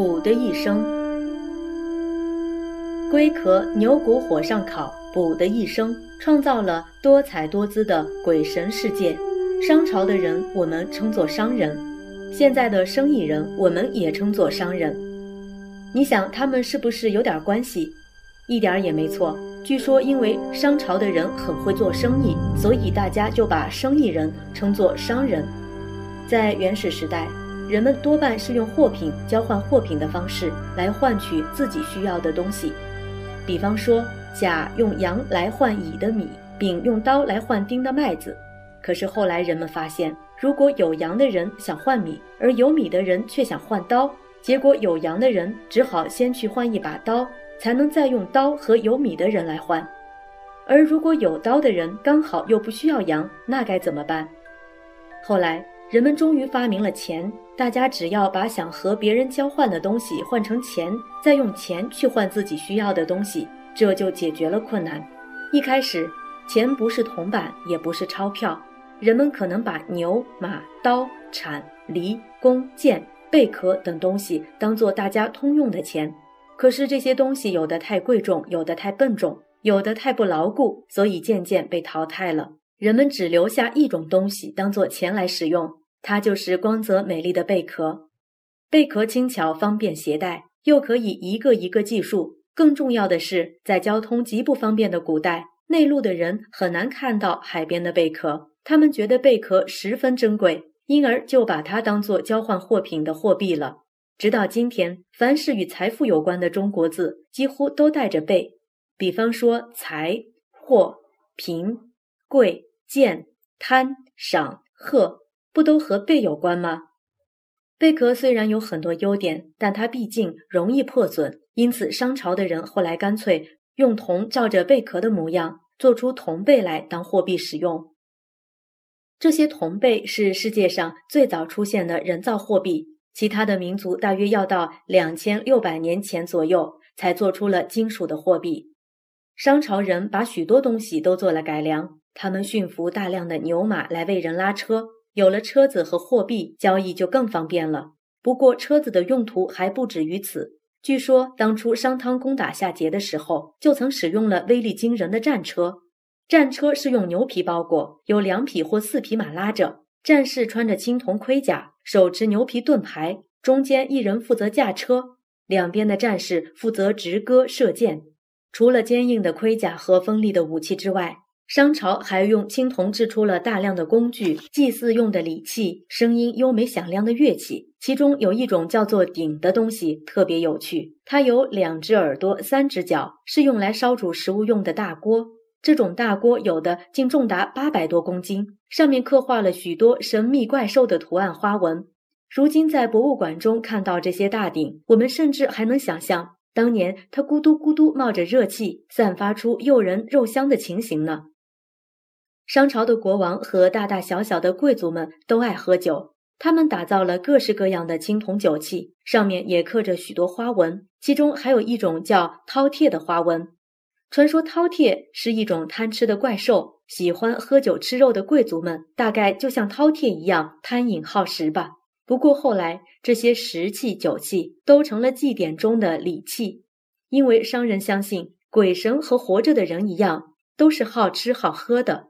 卜的一生。龟壳牛骨火上烤，卜的一生，创造了多彩多姿的鬼神世界。商朝的人，我们称作商人；现在的生意人，我们也称作商人。你想，他们是不是有点关系？一点也没错。据说，因为商朝的人很会做生意，所以大家就把生意人称作商人。在原始时代，人们多半是用货品交换货品的方式来换取自己需要的东西。比方说，甲用羊来换乙的米，丙用刀来换丁的麦子。可是后来人们发现，如果有羊的人想换米，而有米的人却想换刀，结果有羊的人只好先去换一把刀。才能再用刀和有米的人来换，而如果有刀的人刚好又不需要羊，那该怎么办？后来人们终于发明了钱，大家只要把想和别人交换的东西换成钱，再用钱去换自己需要的东西，这就解决了困难。一开始，钱不是铜板，也不是钞票，人们可能把牛、马、刀、铲、犁、弓、箭、贝壳等东西当做大家通用的钱。可是这些东西有的太贵重，有的太笨重，有的太不牢固，所以渐渐被淘汰了。人们只留下一种东西当做钱来使用，它就是光泽美丽的贝壳。贝壳轻巧方便携带，又可以一个一个计数。更重要的是，在交通极不方便的古代，内陆的人很难看到海边的贝壳，他们觉得贝壳十分珍贵，因而就把它当做交换货品的货币了。直到今天，凡是与财富有关的中国字，几乎都带着贝。比方说，财、货、贫、贵、贱、贪、赏、贺，不都和贝有关吗？贝壳虽然有很多优点，但它毕竟容易破损，因此商朝的人后来干脆用铜照着贝壳的模样，做出铜贝来当货币使用。这些铜贝是世界上最早出现的人造货币。其他的民族大约要到两千六百年前左右才做出了金属的货币。商朝人把许多东西都做了改良，他们驯服大量的牛马来为人拉车，有了车子和货币，交易就更方便了。不过，车子的用途还不止于此。据说，当初商汤攻打夏桀的时候，就曾使用了威力惊人的战车。战车是用牛皮包裹，有两匹或四匹马拉着。战士穿着青铜盔甲，手持牛皮盾牌，中间一人负责驾车，两边的战士负责执戈射箭。除了坚硬的盔甲和锋利的武器之外，商朝还用青铜制出了大量的工具、祭祀用的礼器、声音优美响亮的乐器。其中有一种叫做鼎的东西特别有趣，它有两只耳朵、三只脚，是用来烧煮食物用的大锅。这种大锅有的竟重达八百多公斤，上面刻画了许多神秘怪兽的图案花纹。如今在博物馆中看到这些大鼎，我们甚至还能想象当年它咕嘟咕嘟冒着热气，散发出诱人肉香的情形呢。商朝的国王和大大小小的贵族们都爱喝酒，他们打造了各式各样的青铜酒器，上面也刻着许多花纹，其中还有一种叫饕餮的花纹。传说饕餮是一种贪吃的怪兽，喜欢喝酒吃肉的贵族们大概就像饕餮一样贪饮好食吧。不过后来这些食器酒器都成了祭典中的礼器，因为商人相信鬼神和活着的人一样都是好吃好喝的。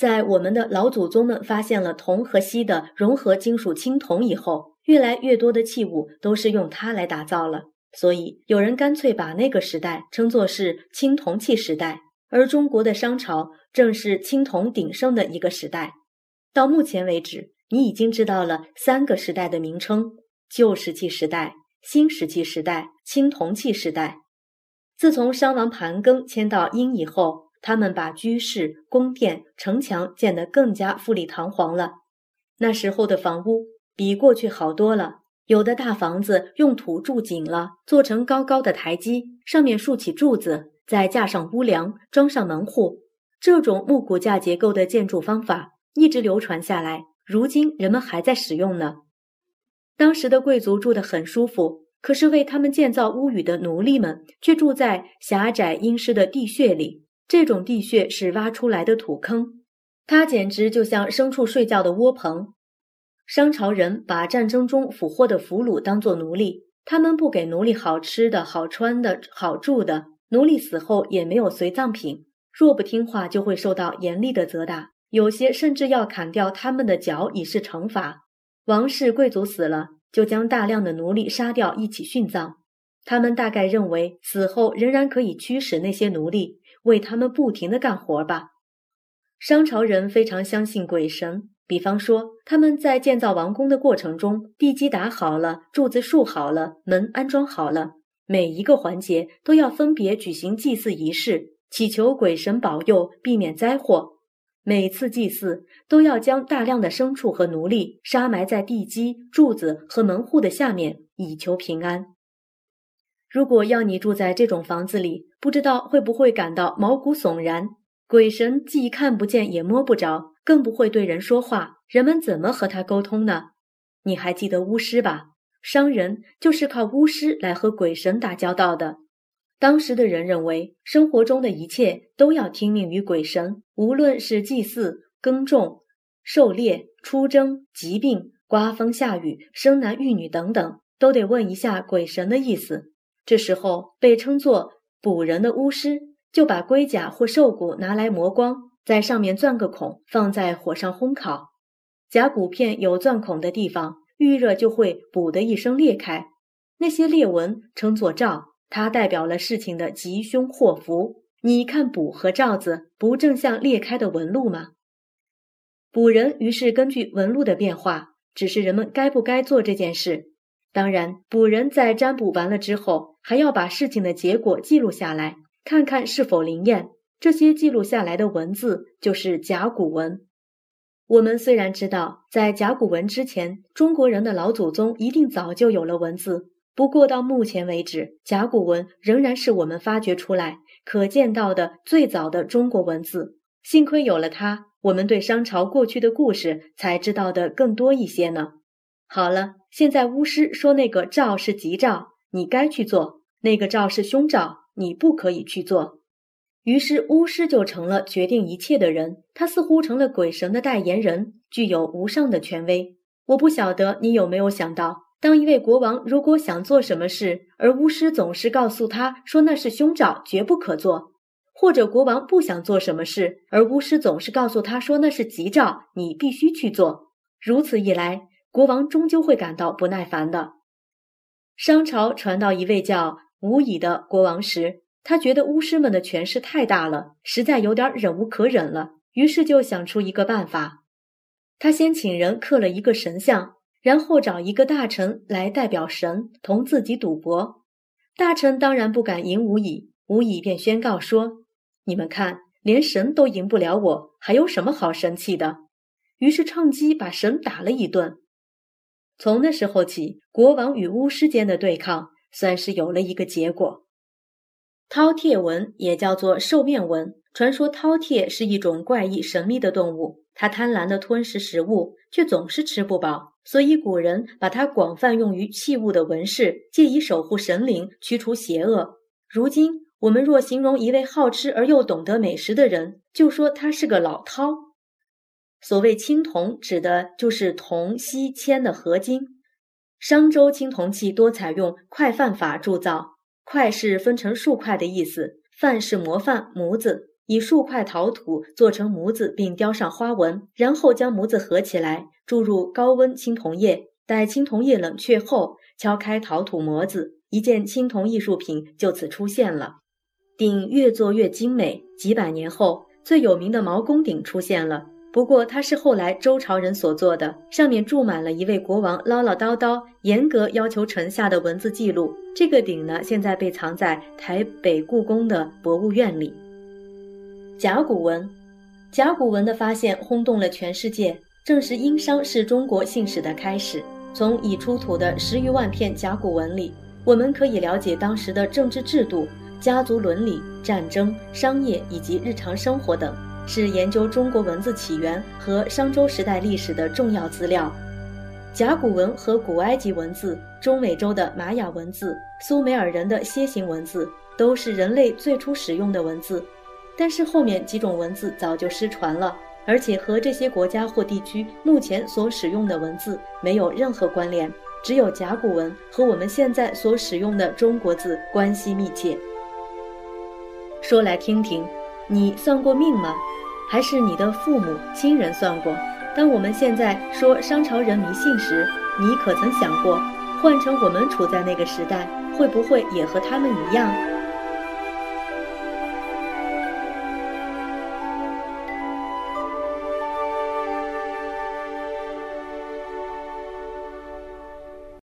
在我们的老祖宗们发现了铜和锡的融合金属青铜以后，越来越多的器物都是用它来打造了。所以，有人干脆把那个时代称作是青铜器时代，而中国的商朝正是青铜鼎盛的一个时代。到目前为止，你已经知道了三个时代的名称：旧石器时代、新石器时代、青铜器时代。自从商王盘庚迁到殷以后，他们把居室、宫殿、城墙建得更加富丽堂皇了。那时候的房屋比过去好多了。有的大房子用土筑紧了，做成高高的台基，上面竖起柱子，再架上屋梁，装上门户。这种木骨架结构的建筑方法一直流传下来，如今人们还在使用呢。当时的贵族住得很舒服，可是为他们建造屋宇的奴隶们却住在狭窄阴湿的地穴里。这种地穴是挖出来的土坑，它简直就像牲畜睡觉的窝棚。商朝人把战争中俘获的俘虏当作奴隶，他们不给奴隶好吃的、好穿的、好住的，奴隶死后也没有随葬品。若不听话，就会受到严厉的责打，有些甚至要砍掉他们的脚以示惩罚。王室贵族死了，就将大量的奴隶杀掉，一起殉葬。他们大概认为死后仍然可以驱使那些奴隶为他们不停的干活吧。商朝人非常相信鬼神，比方说他们在建造王宫的过程中，地基打好了，柱子竖好了，门安装好了，每一个环节都要分别举行祭祀仪式。祈求鬼神保佑，避免灾祸。每次祭祀都要将大量的牲畜和奴隶杀埋在地基、柱子和门户的下面，以求平安。如果要你住在这种房子里，不知道会不会感到毛骨悚然？鬼神既看不见也摸不着，更不会对人说话，人们怎么和他沟通呢？你还记得巫师吧？商人就是靠巫师来和鬼神打交道的。当时的人认为，生活中的一切都要听命于鬼神，无论是祭祀、耕种、狩猎、出征、疾病、刮风下雨、生男育女等等，都得问一下鬼神的意思。这时候，被称作卜人的巫师就把龟甲或兽骨拿来磨光，在上面钻个孔，放在火上烘烤。甲骨片有钻孔的地方，遇热就会“卜”的一声裂开，那些裂纹称作兆。它代表了事情的吉凶祸福。你看卜和罩子，不正像裂开的纹路吗？卜人于是根据纹路的变化，指示人们该不该做这件事。当然，卜人在占卜完了之后，还要把事情的结果记录下来，看看是否灵验。这些记录下来的文字就是甲骨文。我们虽然知道，在甲骨文之前，中国人的老祖宗一定早就有了文字。不过到目前为止，甲骨文仍然是我们发掘出来可见到的最早的中国文字。幸亏有了它，我们对商朝过去的故事才知道的更多一些呢。好了，现在巫师说那个兆是吉兆，你该去做；那个兆是凶兆，你不可以去做。于是巫师就成了决定一切的人，他似乎成了鬼神的代言人，具有无上的权威。我不晓得你有没有想到。当一位国王如果想做什么事，而巫师总是告诉他说那是凶兆，绝不可做；或者国王不想做什么事，而巫师总是告诉他说那是吉兆，你必须去做。如此一来，国王终究会感到不耐烦的。商朝传到一位叫吴乙的国王时，他觉得巫师们的权势太大了，实在有点忍无可忍了，于是就想出一个办法。他先请人刻了一个神像。然后找一个大臣来代表神同自己赌博，大臣当然不敢赢吴乙，吴乙便宣告说：“你们看，连神都赢不了我，还有什么好生气的？”于是趁机把神打了一顿。从那时候起，国王与巫师间的对抗算是有了一个结果。饕餮纹也叫做兽面纹，传说饕餮是一种怪异神秘的动物，它贪婪地吞食食物，却总是吃不饱。所以古人把它广泛用于器物的纹饰，借以守护神灵、驱除邪恶。如今我们若形容一位好吃而又懂得美食的人，就说他是个老饕。所谓青铜，指的就是铜、锡、铅的合金。商周青铜器多采用块范法铸造，块是分成数块的意思，范是模范模子。以数块陶土做成模子，并雕上花纹，然后将模子合起来，注入高温青铜液。待青铜液冷却后，敲开陶土模子，一件青铜艺术品就此出现了。鼎越做越精美，几百年后，最有名的毛公鼎出现了。不过它是后来周朝人所做的，上面注满了一位国王唠唠叨叨、严格要求臣下的文字记录。这个鼎呢，现在被藏在台北故宫的博物院里。甲骨文，甲骨文的发现轰动了全世界，证实殷商是中国姓史的开始。从已出土的十余万片甲骨文里，我们可以了解当时的政治制度、家族伦理、战争、商业以及日常生活等，是研究中国文字起源和商周时代历史的重要资料。甲骨文和古埃及文字、中美洲的玛雅文字、苏美尔人的楔形文字，都是人类最初使用的文字。但是后面几种文字早就失传了，而且和这些国家或地区目前所使用的文字没有任何关联。只有甲骨文和我们现在所使用的中国字关系密切。说来听听，你算过命吗？还是你的父母亲人算过？当我们现在说商朝人迷信时，你可曾想过，换成我们处在那个时代，会不会也和他们一样？